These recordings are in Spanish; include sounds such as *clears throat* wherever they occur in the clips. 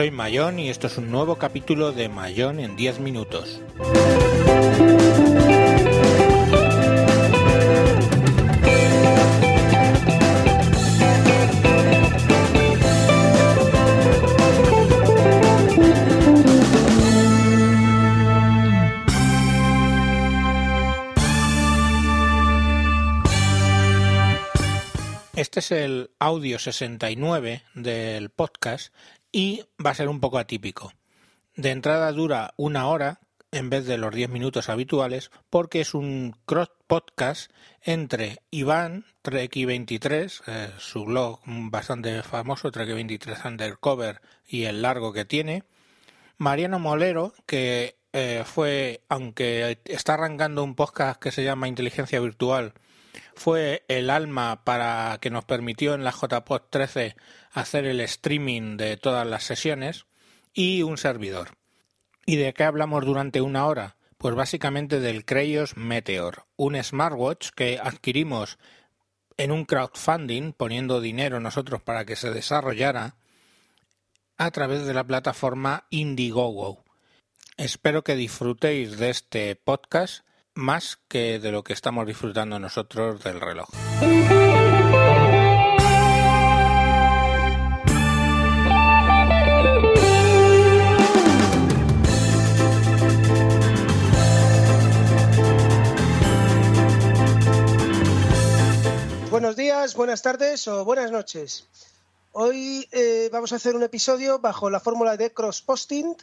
Soy Mayón y esto es un nuevo capítulo de Mayón en 10 minutos. Este es el audio 69 del podcast y va a ser un poco atípico. De entrada dura una hora en vez de los 10 minutos habituales porque es un cross podcast entre Iván, Treki23, eh, su blog bastante famoso, Treki23 Undercover y el largo que tiene, Mariano Molero, que eh, fue, aunque está arrancando un podcast que se llama Inteligencia Virtual, fue el alma para que nos permitió en la JPod 13 hacer el streaming de todas las sesiones y un servidor. ¿Y de qué hablamos durante una hora? Pues básicamente del Creyos Meteor, un smartwatch que adquirimos en un crowdfunding, poniendo dinero nosotros para que se desarrollara a través de la plataforma Indiegogo. Espero que disfrutéis de este podcast más que de lo que estamos disfrutando nosotros del reloj. Buenas tardes o buenas noches. Hoy eh, vamos a hacer un episodio bajo la fórmula de cross-posting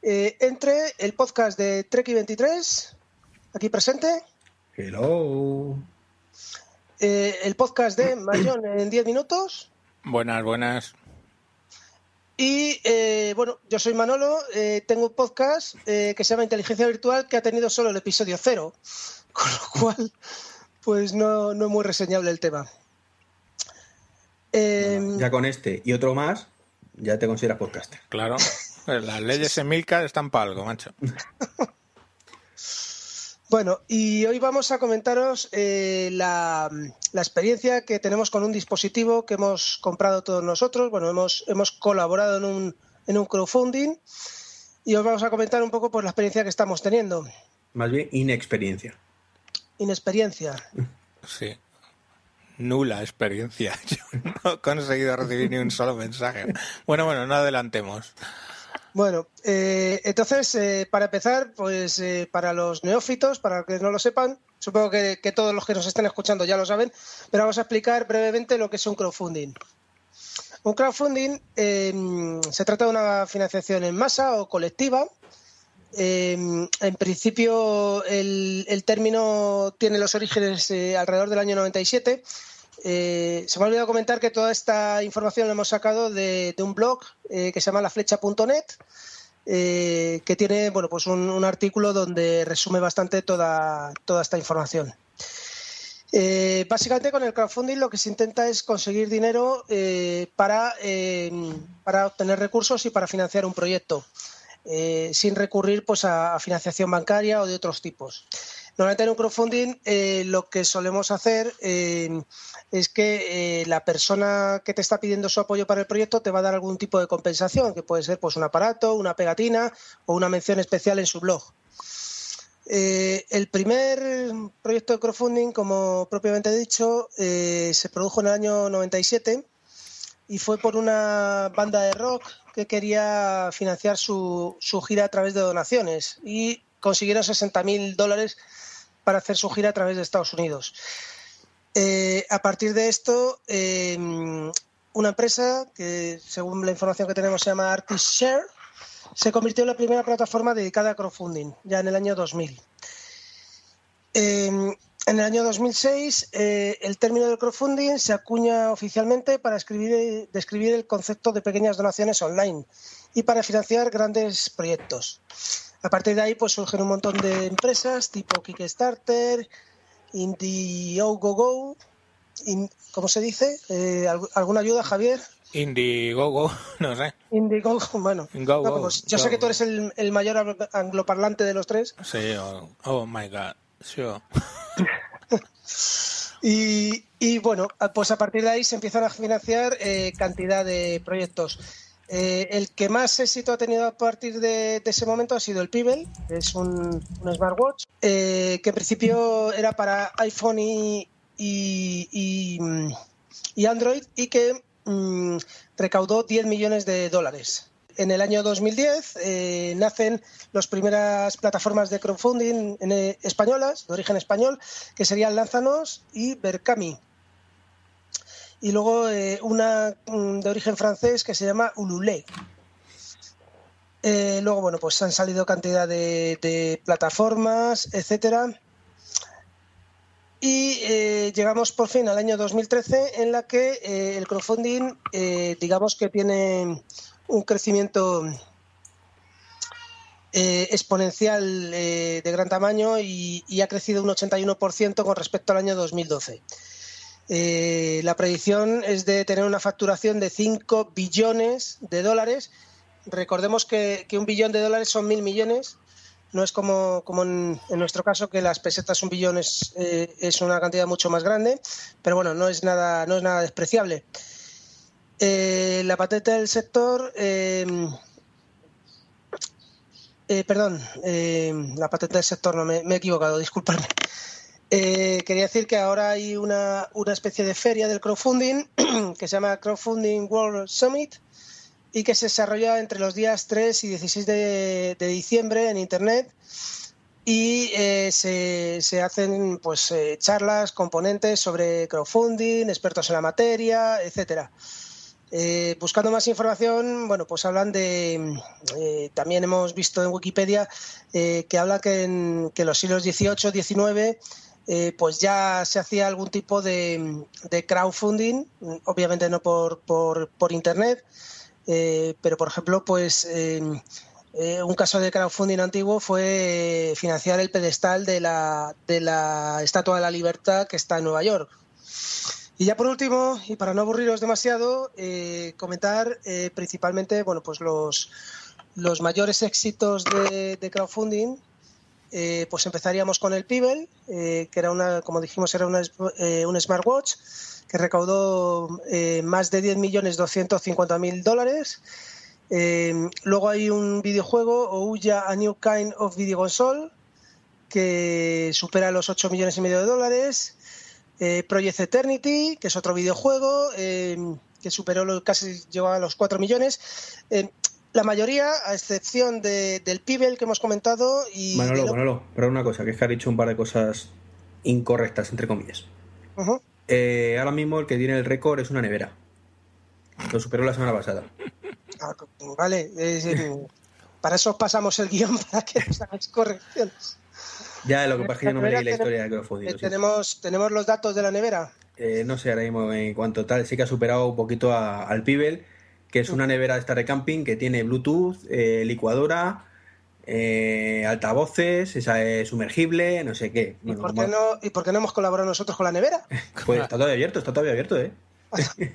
eh, entre el podcast de Treki 23 aquí presente. Hello. Eh, el podcast de *clears throat* Mayón en 10 minutos. Buenas, buenas. Y eh, bueno, yo soy Manolo, eh, tengo un podcast que se llama Inteligencia Virtual que ha tenido solo el episodio cero, *laughs* con lo cual, pues no, no es muy reseñable el tema. Ya con este y otro más, ya te consideras podcaster. Claro, las leyes en Milka están para algo, macho. *laughs* Bueno, y hoy vamos a comentaros eh, la, experiencia que tenemos con un dispositivo que hemos comprado todos nosotros. Bueno, hemos, hemos colaborado en un, en un crowdfunding y os vamos a comentar un poco por la experiencia que estamos teniendo. Más bien, inexperiencia. Inexperiencia. Sí. Nula experiencia. *laughs* Yo no he conseguido recibir ni un solo mensaje. Bueno, bueno, no adelantemos. Bueno, eh, entonces, eh, para empezar, pues eh, para los neófitos, para que no lo sepan, supongo que, todos los que nos estén escuchando ya lo saben, pero vamos a explicar brevemente lo que es un crowdfunding. Un crowdfunding se trata de una financiación en masa o colectiva. En principio, el, término tiene los orígenes alrededor del año 97 eh, se me ha olvidado comentar que toda esta información la hemos sacado de, un blog eh, que se llama laflecha.net, eh, que tiene bueno, pues un, artículo donde resume bastante toda, toda esta información. básicamente con el crowdfunding lo que se intenta es conseguir dinero para, para obtener recursos y para financiar un proyecto, sin recurrir pues, a financiación bancaria o de otros tipos. Normalmente en un crowdfunding eh, lo que solemos hacer eh, es que eh, la persona que te está pidiendo su apoyo para el proyecto te va a dar algún tipo de compensación, que puede ser pues un aparato, una pegatina o una mención especial en su blog. el primer proyecto de crowdfunding, como propiamente he dicho, se produjo en el año 97 y fue por una banda de rock que quería financiar su, su gira a través de donaciones y consiguieron 60.000 dólares para hacer su gira a través de Estados Unidos. Eh, a partir de esto, em, una empresa que, según la información que tenemos, se llama Artist Share, se convirtió en la primera plataforma dedicada a crowdfunding, ya en el año 2000. Em, en el año 2006, eh, el término del crowdfunding se acuña oficialmente para describir el concepto de pequeñas donaciones online y para financiar grandes proyectos. A partir de ahí, pues surgen un montón de empresas tipo Kickstarter, Indiegogo, ¿cómo se dice? Eh, ¿Alguna ayuda, Javier? Indiegogo, *laughs* no sé. Indiegogo, bueno. yo sé que tú eres el, mayor angloparlante de los tres. Sí, oh, oh my god, sure. *laughs* y, bueno, pues a partir de ahí se empiezan a financiar eh, cantidad de proyectos. Eh, el que más éxito ha tenido a partir de, ese momento ha sido el Pebble, que es un, smartwatch, eh, que en principio era para iPhone y, y, Android y que mm, recaudó 10 millones de dólares. En el año 2010 eh, nacen las primeras plataformas de crowdfunding españolas, de origen español, que serían Lanzanos y Berkami y luego eh, una mm, de origen francés que se llama Ulule. Eh, luego, bueno, pues han salido cantidad de, plataformas, etcétera. Y eh, llegamos por fin al año 2013 en la que el crowdfunding, digamos que tiene un crecimiento exponencial de gran tamaño y, ha crecido un 81% con respecto al año 2012. Eh, la predicción es de tener una facturación de 5 billones de dólares. Recordemos que, un billón de dólares son mil millones. No es como, en, nuestro caso que las pesetas un billón es, eh, es, una cantidad mucho más grande, pero bueno, no es nada, no es nada despreciable. Eh, la patente del sector, perdón, la patente del sector, no me, he equivocado, disculpadme. Eh, quería decir que ahora hay una, especie de feria del crowdfunding *clears throat* que se llama Crowdfunding World Summit y que se desarrolla entre los días 3 y 16 de, diciembre en Internet y eh, se, hacen pues eh, charlas, componentes sobre crowdfunding, expertos en la materia, etcétera. Buscando más información, bueno, pues hablan de. también hemos visto en Wikipedia que habla que en que los siglos XVIII, XIX eh, pues ya se hacía algún tipo de, crowdfunding, obviamente no por, por, internet, eh, pero por ejemplo, pues eh, un caso de crowdfunding antiguo fue financiar el pedestal de la, de la Estatua de la Libertad que está en Nueva York. Y ya por último, y para no aburriros demasiado, comentar principalmente bueno, pues los, los mayores éxitos de, crowdfunding eh, pues empezaríamos con el eh, que era una, como dijimos, era una, eh, un smartwatch que recaudó más de 10.250.000 dólares. luego hay un videojuego, Ouya A New Kind of Video Console, que supera los 8 millones y medio de dólares. Project Eternity, que es otro videojuego, que superó casi llegó a los 4 millones la mayoría, a excepción del Pibel que hemos comentado. Y Manolo, Manolo, pero una cosa, que es que ha dicho un par de cosas incorrectas, entre comillas. Eh, ahora mismo el que tiene el récord es una nevera. Lo superó la semana pasada. Ah, vale, para eso pasamos el guion, *laughs* para que nos hagáis correcciones. Ya, lo que pasa es que yo no me leí la historia de crowdfunding. ¿Tenemos, ¿Tenemos los datos de la nevera? Eh, no sé ahora mismo en cuanto tal. Sí que ha superado un poquito al Pibel que es una nevera de esta de camping que tiene Bluetooth, eh, licuadora, eh, altavoces, esa es sumergible, no sé qué. ¿Y, por qué no, ¿Y por qué no hemos colaborado nosotros con la nevera? pues está todavía abierto, está todavía abierto, ¿eh? *laughs*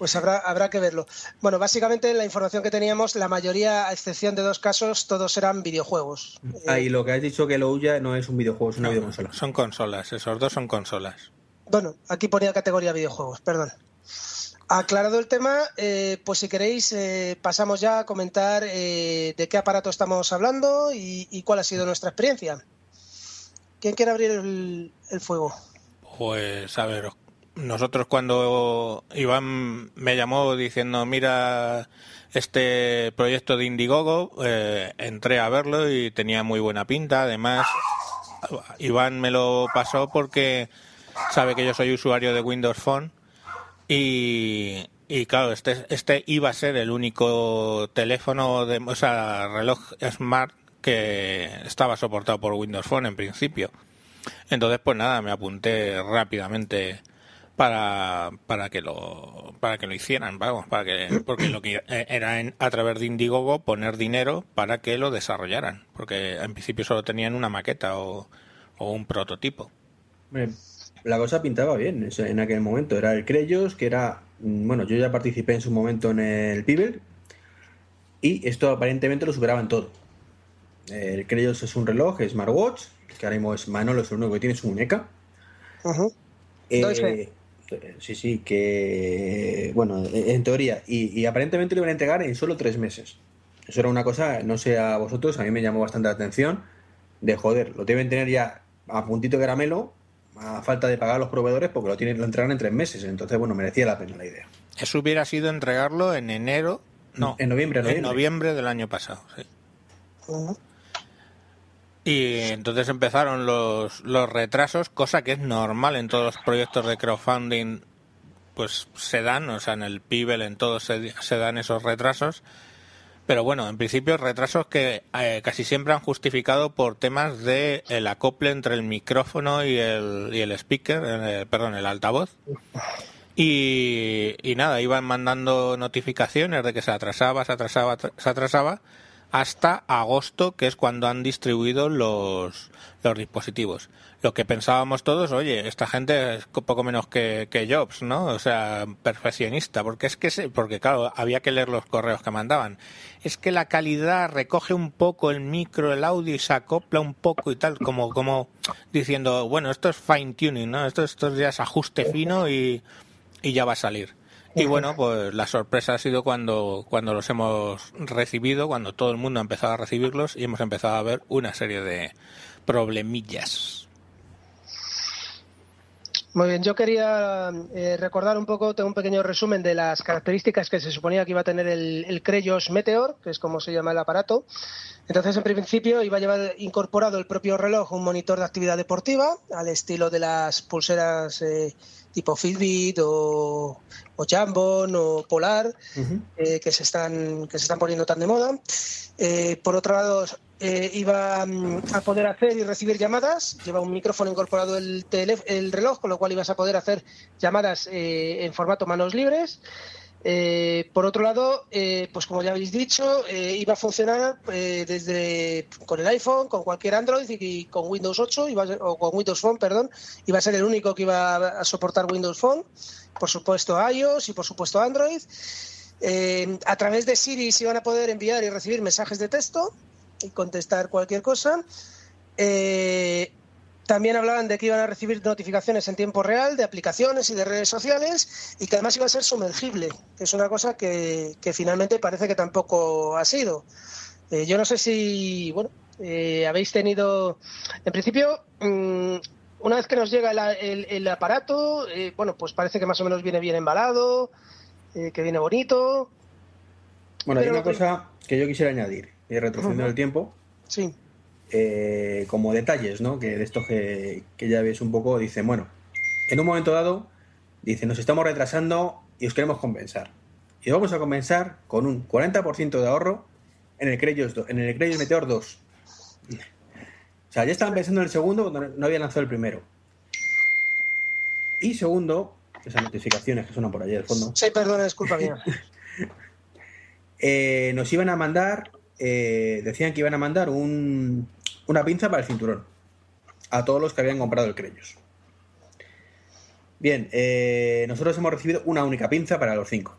Pues habrá, habrá que verlo. Bueno, básicamente la información que teníamos, la mayoría, a excepción de dos casos, todos eran videojuegos. Ah, y lo que has dicho que lo huya no es un videojuego, es una videoconsola. Son consolas, esos dos son consolas. Bueno, aquí ponía categoría videojuegos, perdón. Aclarado el tema, eh, pues si queréis eh, pasamos ya a comentar eh, de qué aparato estamos hablando y, cuál ha sido nuestra experiencia. ¿Quién quiere abrir el, fuego? Pues a ver, nosotros cuando Iván me llamó diciendo mira este proyecto de Indiegogo, entré a verlo y tenía muy buena pinta. Además, Iván me lo pasó porque sabe que yo soy usuario de Windows Phone y, y claro, este, este iba a ser el único teléfono, de, o sea, reloj smart que estaba soportado por Windows Phone en principio. Entonces, pues nada, me apunté rápidamente para, para que lo para que lo hicieran, vamos, para que porque lo que era en, a través de Indiegogo poner dinero para que lo desarrollaran, porque en principio solo tenían una maqueta o, o un prototipo la cosa pintaba bien en aquel momento. Era el Creyos, que era. Mm, bueno, yo ya participé en su momento en el Pibel. Y esto aparentemente lo superaban todo. El Creyos es un reloj, es smartwatch, que ahora mismo es Manolo, es el único que tiene su muñeca. Uh Sí, sí, que bueno, en teoría, y, aparentemente lo iban a entregar en solo tres meses. Eso era una cosa, no sé a vosotros, a mí me llamó bastante la atención, de joder, lo deben tener ya a puntito de caramelo, a falta de pagar a los proveedores, porque lo tienen, lo entregan en tres meses. Entonces, bueno, merecía la pena la idea. Eso hubiera sido entregarlo en enero, no, en noviembre, noviembre. En noviembre del año pasado, sí. Y entonces empezaron los, los retrasos, cosa que es normal en todos los proyectos de crowdfunding, pues se dan, o sea, en el Pibel, en todos se, se dan esos retrasos. Pero bueno, en principio retrasos que eh, casi siempre han justificado por temas de el acople entre el micrófono y el, y el speaker, eh, perdón, el altavoz. Y, y nada, iban mandando notificaciones de que se atrasaba, se atrasaba, se atrasaba hasta agosto, que es cuando han distribuido los, los dispositivos. Lo que pensábamos todos, oye, esta gente es poco menos que, Jobs, ¿no? O sea, perfeccionista, porque es que, porque claro, había que leer los correos que mandaban. Es que la calidad recoge un poco el micro, el audio y se acopla un poco y tal, como, como diciendo, bueno, esto es fine tuning, ¿no? Esto, esto ya es ajuste fino y, y ya va a salir. Y bueno, pues la sorpresa ha sido cuando, cuando los hemos recibido, cuando todo el mundo ha empezado a recibirlos y hemos empezado a ver una serie de problemillas. Muy bien, yo quería eh, recordar un poco, tengo un pequeño resumen de las características que se suponía que iba a tener el, el Creyos Meteor, que es como se llama el aparato. Entonces, en principio, iba a llevar incorporado el propio reloj un monitor de actividad deportiva, al estilo de las pulseras eh, tipo Fitbit o, o Jambon o Polar, eh, que, se están, que se están poniendo tan de moda. Eh, por otro lado, eh, iba mm, a poder hacer y recibir llamadas. Lleva un micrófono incorporado el, el reloj, con lo cual ibas a poder hacer llamadas en formato manos libres. Eh, por otro lado, eh, pues como ya habéis dicho, eh, iba a funcionar desde con el iPhone, con cualquier Android y, con Windows 8 o con Windows Phone, perdón. Iba a ser el único que iba a soportar Windows Phone, por supuesto iOS y por supuesto Android. a través de Siri se iban a poder enviar y recibir mensajes de texto y contestar cualquier cosa. También hablaban de que iban a recibir notificaciones en tiempo real de aplicaciones y de redes sociales y que además iba a ser sumergible, que es una cosa que, finalmente parece que tampoco ha sido. Eh, yo no sé si, bueno, eh, habéis tenido, en principio, mm, una vez que nos llega el, aparato, eh, bueno, pues parece que más o menos viene bien embalado, que viene bonito. Bueno, hay una cosa que yo quisiera añadir, y retrocediendo el tiempo. Sí eh, como detalles, ¿no? Que de estos que, ya ves un poco, dicen, bueno, en un momento dado, dicen, nos estamos retrasando y os queremos compensar. Y vamos a compensar con un 40% de ahorro en el Creyos, en el Meteor 2. O sea, ya estaban pensando en el segundo cuando no habían lanzado el primero. Y segundo, esas notificaciones que suenan por allí al fondo. Sí, perdón, disculpa mía. *laughs* Eh, nos iban a mandar, eh, decían que iban a mandar un, una pinza para el cinturón a todos los que habían comprado el Creyos. Bien, eh, nosotros hemos recibido una única pinza para los cinco.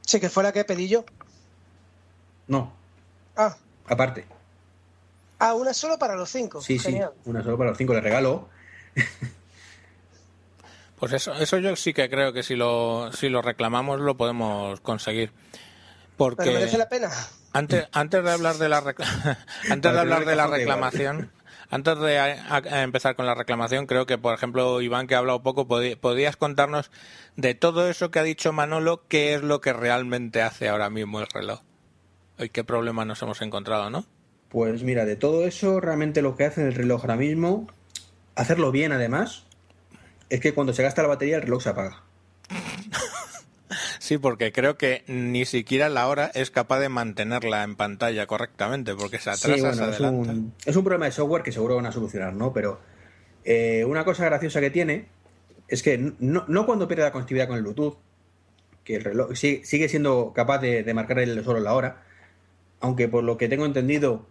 Sí, que fue la que pedí yo. No. Ah. Aparte. Ah, una solo para los cinco. Sí, sí, una solo para los cinco. Le regalo. *laughs* Pues eso, eso yo sí que creo que si lo, si lo reclamamos lo podemos conseguir. Porque... ¿Pero merece la pena? Antes, antes de hablar de la *laughs* antes de hablar de la reclamación, antes de empezar con la reclamación, creo que, por ejemplo, Iván, que ha hablado poco, podías contarnos de todo eso que ha dicho Manolo, qué es lo que realmente hace ahora mismo el reloj. ¿Y qué problema nos hemos encontrado, no? Pues mira, de todo eso, realmente lo que hace el reloj ahora mismo, hacerlo bien además, es que cuando se gasta la batería el reloj se apaga. Sí, porque creo que ni siquiera la hora es capaz de mantenerla en pantalla correctamente, porque se atrasa, se es, un, es un, problema de software que seguro van a solucionar, ¿no? Pero eh, una cosa graciosa que tiene es que no, cuando pierde la conectividad con el Bluetooth, que el reloj sigue, siendo capaz de, marcar el solo la hora, aunque por lo que tengo entendido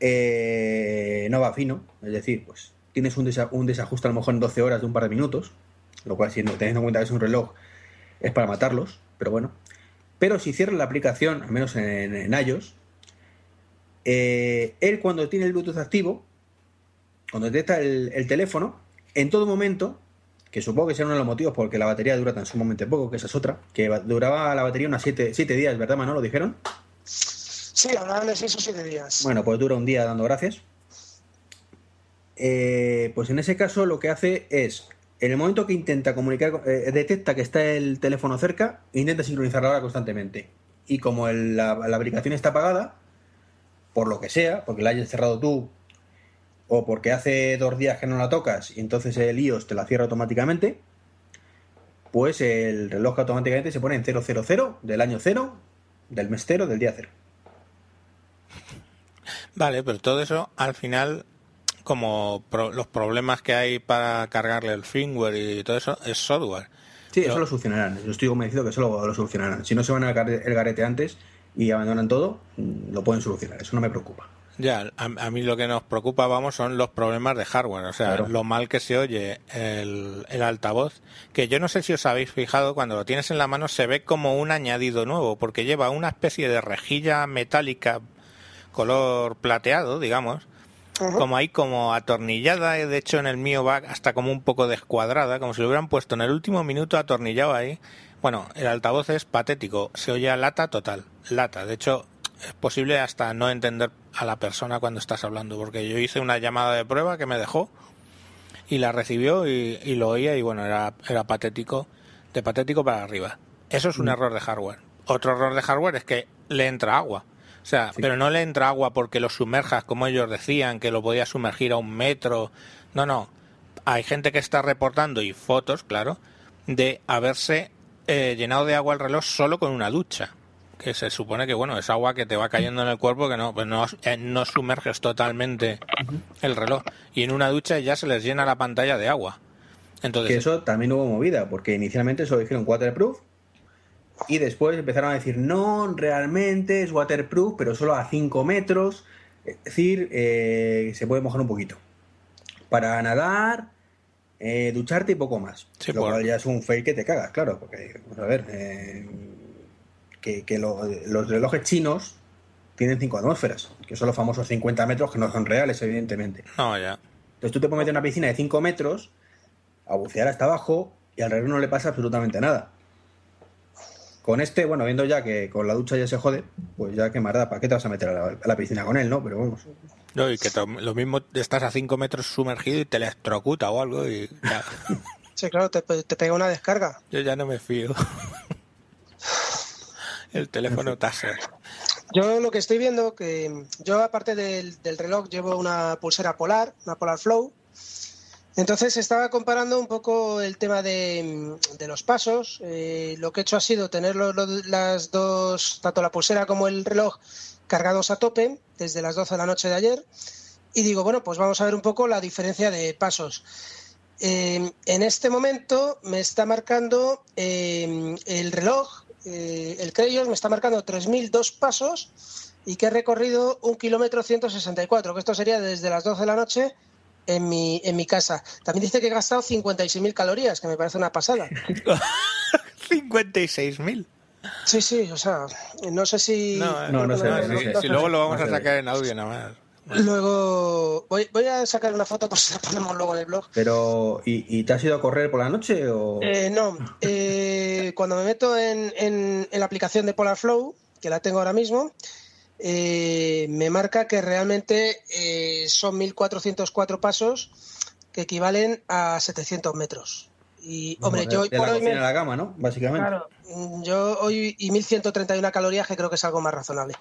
eh, no va fino, es decir, pues tienes un, desajuste a lo mejor en 12 horas de un par de minutos, lo cual, siendo, teniendo en cuenta que es un reloj es para matarlos, pero bueno. Pero si cierra la aplicación, al menos en, iOS, eh, él cuando tiene el Bluetooth activo, cuando detecta el, teléfono, en todo momento que supongo que será uno de los motivos porque la batería dura tan sumamente poco, que esa es otra, que duraba la batería unas 7 días, ¿verdad, Manolo? ¿Dijeron? Sí, hablaban de 6 o 7 días. Bueno, pues dura un día dando gracias. Eh, pues en ese caso lo que hace es, en el momento que intenta comunicar, eh, detecta que está el teléfono cerca, intenta sincronizar la hora constantemente. Y como la, aplicación está apagada, por lo que sea, porque la hayas cerrado tú, o porque hace dos días que no la tocas y entonces el iOS te la cierra automáticamente, pues el reloj automáticamente se pone en 000 del año 0, del mes 0, del día 0. Vale, pero todo eso al final, como los problemas que hay para cargarle el firmware y todo eso, es software. Sí, eso lo solucionarán. Yo estoy convencido que eso lo, lo solucionarán. Si no se van a el garete antes y abandonan todo, lo pueden solucionar. Eso no me preocupa. Ya, a, mí lo que nos preocupa, vamos, son los problemas de hardware, o sea, lo mal que se oye el, el, altavoz, que yo no sé si os habéis fijado, cuando lo tienes en la mano se ve como un añadido nuevo, porque lleva una especie de rejilla metálica color plateado, digamos, como ahí como atornillada, de hecho en el mío va hasta como un poco descuadrada, como si lo hubieran puesto en el último minuto atornillado ahí. Bueno, el altavoz es patético, se oye a lata total, lata, de hecho es posible hasta no entender a la persona cuando estás hablando, porque yo hice una llamada de prueba que me dejó y la recibió y, lo oía y bueno, era, era patético, de patético para arriba. Eso es un mm. error de hardware. Otro error de hardware es que le entra agua. O sea, pero no le entra agua porque lo sumerjas, como ellos decían, que lo podía sumergir a un metro. No, no. Hay gente que está reportando, y fotos, claro, de haberse eh, llenado de agua el reloj solo con una ducha que se supone que bueno es agua que te va cayendo en el cuerpo que no pues no, eh, no sumerges totalmente el reloj y en una ducha ya se les llena la pantalla de agua entonces que eso también hubo movida porque inicialmente solo dijeron waterproof y después empezaron a decir no realmente es waterproof pero solo a 5 metros es decir eh, se puede mojar un poquito para nadar eh, ducharte y poco más lo cual ya es un fake que te cagas claro porque a ver que, los relojes chinos tienen 5 atmósferas, que son los famosos 50 metros que no son reales, evidentemente. No, ya. Entonces tú te puedes meter en una piscina de 5 metros, a bucear hasta abajo y al reloj no le pasa absolutamente nada. Con este, bueno, viendo ya que con la ducha ya se jode, pues ya que más ¿para qué te vas a meter a la, piscina con él, no? Pero vamos. No, y que lo mismo estás a 5 metros sumergido y te electrocuta o algo y *laughs* Sí, claro, te, te pega una descarga. Yo ya no me fío. *laughs* el teléfono Taser. Yo lo que estoy viendo, que yo aparte del, reloj llevo una pulsera polar, una Polar Flow. Entonces estaba comparando un poco el tema de, los pasos. Eh, lo que he hecho ha sido tener las dos, tanto la pulsera como el reloj, cargados a tope desde las 12 de la noche de ayer. Y digo, bueno, pues vamos a ver un poco la diferencia de pasos. Eh, en este momento me está marcando eh, el reloj el Creyos me está marcando 3.002 pasos y que he recorrido un kilómetro 164, que esto sería desde las 12 de la noche en mi, en mi casa. También dice que he gastado 56.000 calorías, que me parece una pasada. *laughs* 56.000. Sí, sí, o sea, no sé si... No, no, no, sé, Si luego lo vamos a sacar en audio nada más. Luego voy, voy, a sacar una foto por si la ponemos luego en el blog. Pero, ¿y, te has ido a correr por la noche? O... Eh, no, eh, cuando me meto en, en, la aplicación de Polar Flow, que la tengo ahora mismo, eh, me marca que realmente son 1.404 pasos que equivalen a 700 metros. Y, hombre, yo hoy por hoy. Me... la gama, ¿no? Básicamente. Claro, yo hoy. Y 1131 calorías, que creo que es algo más razonable.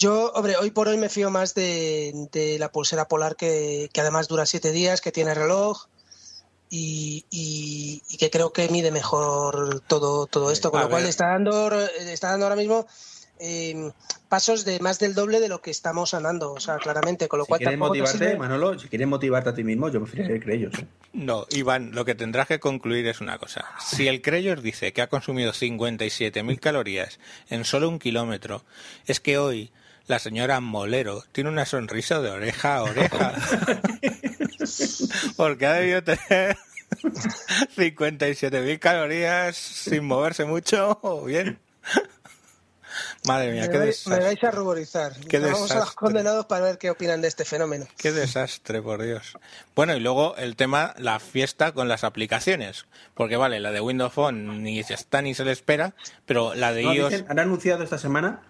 Yo, hombre, hoy por hoy me fío más de, la pulsera polar, que, además dura siete días, que tiene reloj. Y, y, que creo que mide mejor todo, todo esto, con lo cual está dando, está dando ahora mismo eh, pasos de más del doble de lo que estamos andando, o sea, claramente. Con lo si cual quieres motivarte, Manolo, si quieres motivarte a ti mismo, yo prefiero que ellos. ¿eh? No, Iván, lo que tendrás que concluir es una cosa. Si el Creyos dice que ha consumido 57.000 calorías en solo un kilómetro, es que hoy la señora Molero tiene una sonrisa de oreja a oreja. *laughs* Porque ha debido tener 57.000 calorías sin moverse mucho, o bien. Madre mía, me, qué vais, me desastre. vais a ruborizar. Qué Vamos a los desastre. condenados para ver qué opinan de este fenómeno. Qué desastre, por Dios. Bueno, y luego el tema, la fiesta con las aplicaciones. Porque vale, la de Windows Phone ni se está ni se le espera, pero la de No, iOS... dicen- han anunciado esta semana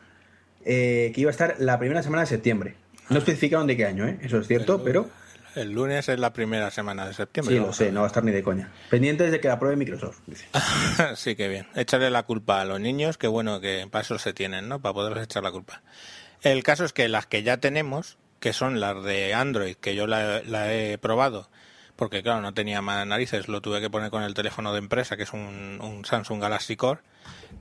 eh, que iba a estar la primera semana de septiembre. No especificaron de qué año, ¿eh? eso es cierto, pero El lunes es la primera semana de septiembre. sí, lo sé, no va a estar ni de coña. Pendientes de que la apruebe Microsoft. dice. *laughs* sí, que bien. Echarle la culpa a los niños, que bueno, que para eso se tienen, ¿no? Para poderles echar la culpa. El caso es que las que ya tenemos, que son las de Android, que yo la, la he probado, porque claro, no tenía más narices, lo tuve que poner con el teléfono de empresa, que es un, un Samsung Galaxy Core,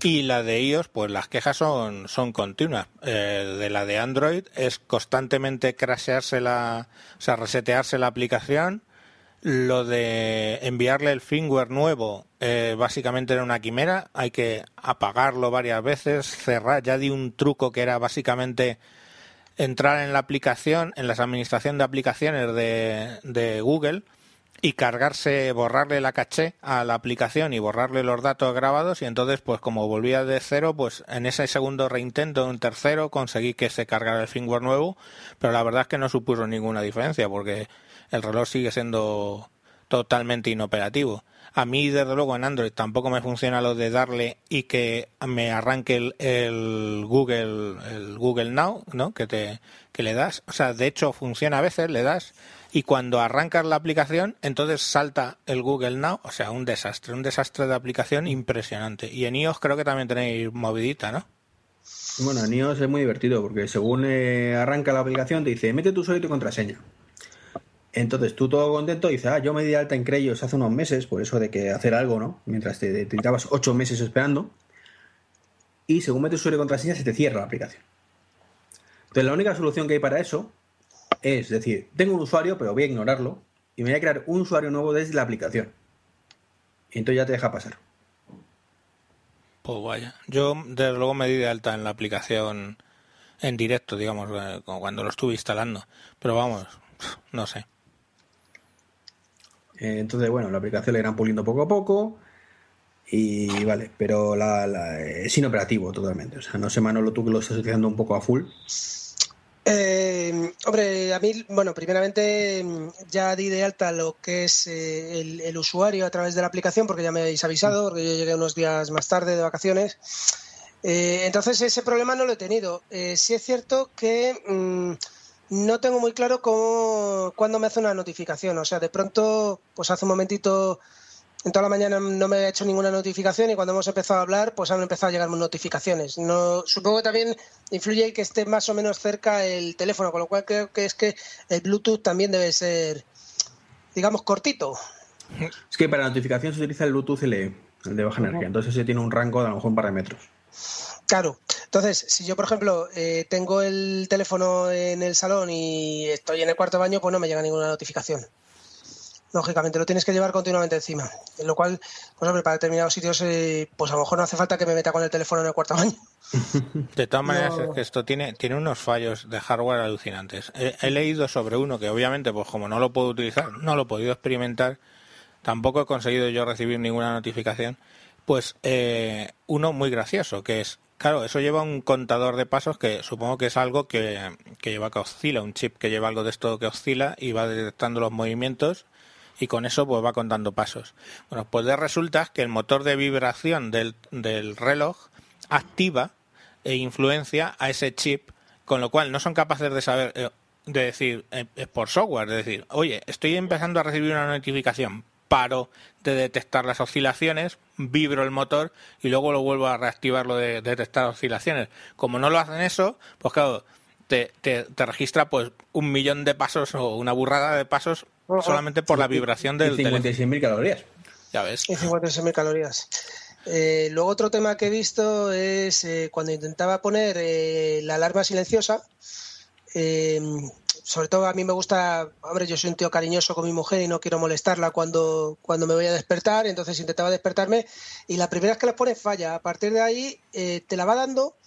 y la de iOS, pues las quejas son, son continuas. Eh, de la de Android es constantemente crashearse la, o sea, resetearse la aplicación. Lo de enviarle el firmware nuevo, eh, básicamente era una quimera. Hay que apagarlo varias veces, cerrar. Ya di un truco que era básicamente entrar en la aplicación, en la administración de aplicaciones de, de Google y cargarse, borrarle la caché a la aplicación y borrarle los datos grabados y entonces pues como volvía de cero pues en ese segundo reintento, un tercero, conseguí que se cargara el firmware nuevo, pero la verdad es que no supuso ninguna diferencia porque el reloj sigue siendo totalmente inoperativo. A mí, desde luego, en Android tampoco me funciona lo de darle y que me arranque el, el Google el Google Now, ¿no? Que te que le das, o sea, de hecho funciona a veces, le das y cuando arrancas la aplicación, entonces salta el Google Now, o sea, un desastre, un desastre de aplicación impresionante. Y en iOS creo que también tenéis movidita, ¿no? Bueno, en iOS es muy divertido porque según eh, arranca la aplicación te dice, mete tu usuario y tu contraseña. Entonces tú todo contento dices, ah, yo me di alta en Creyos hace unos meses, por eso de que hacer algo, ¿no? Mientras te, te tirabas ocho meses esperando. Y según metes usuario y contraseña se te cierra la aplicación. Entonces la única solución que hay para eso es decir, tengo un usuario, pero voy a ignorarlo y me voy a crear un usuario nuevo desde la aplicación. Y entonces ya te deja pasar. Pues vaya. Yo, desde luego, me di de alta en la aplicación en directo, digamos, eh, como cuando lo estuve instalando. Pero vamos, *laughs* no sé. Eh, Entonces, bueno, la aplicación la irán puliendo poco a poco. Y vale, pero la, la- es inoperativo totalmente. O sea, no sé, Manolo, tú que lo estás utilizando un poco a full. Eh, hombre, a mí, bueno, primeramente mm, ya di de alta lo que es eh, el, el usuario a través de la aplicación, porque ya me habéis avisado, porque yo llegué unos días más tarde de vacaciones. Eh, entonces ese problema no lo he tenido. Eh, sí es cierto que mm, no tengo muy claro cómo, cuándo me hace una notificación. O sea, de pronto, pues hace un momentito, en toda la mañana no me ha hecho ninguna notificación y cuando hemos empezado a hablar, pues han empezado a llegarme notificaciones. No, supongo que también influye el que esté más o menos cerca el teléfono, con lo cual creo que es que el Bluetooth también debe ser, digamos, cortito. Es que para notificación se utiliza el Bluetooth LE, el de baja energía. Entonces ese tiene un rango de a lo mejor un par de metros. Claro. Entonces, si yo, por ejemplo, eh, tengo el teléfono en el salón y estoy en el cuarto de baño, pues no me llega ninguna notificación. Lógicamente, lo tienes que llevar continuamente encima. En lo cual, pues hombre, para determinados sitios, eh, pues a lo mejor no hace falta que me meta con el teléfono en el cuarto baño. *laughs* De todas maneras, No. es que esto tiene, tiene unos fallos de hardware alucinantes. He, he leído sobre uno que obviamente, pues como no lo puedo utilizar, no lo he podido experimentar, tampoco he conseguido yo recibir ninguna notificación, pues eh, uno muy gracioso, que es, claro, eso lleva un contador de pasos que supongo que es algo que, que lleva que oscila, un chip que lleva algo de esto que oscila y va detectando los movimientos y con eso pues va contando pasos. Bueno, pues de resulta que el motor de vibración del, del reloj activa e influencia a ese chip, con lo cual no son capaces de saber, eh, de decir, eh, es por software, de decir, oye, estoy empezando a recibir una notificación, paro de detectar las oscilaciones, vibro el motor y luego lo vuelvo a reactivar lo de detectar oscilaciones. Como no lo hacen eso, pues claro, te, te, te registra pues un millón de pasos o una burrada de pasos Ajá. solamente por la vibración del y teléfono. 56.000 calorías. Ya ves. Y 56.000 calorías. Eh, luego otro tema que he visto es eh, cuando intentaba poner eh, la alarma silenciosa. eh, sobre todo a mí me gusta, hombre, yo soy un tío cariñoso con mi mujer y no quiero molestarla cuando, cuando me voy a despertar, entonces intentaba despertarme y la primera vez que la pones falla. A partir de ahí eh, te la va dando,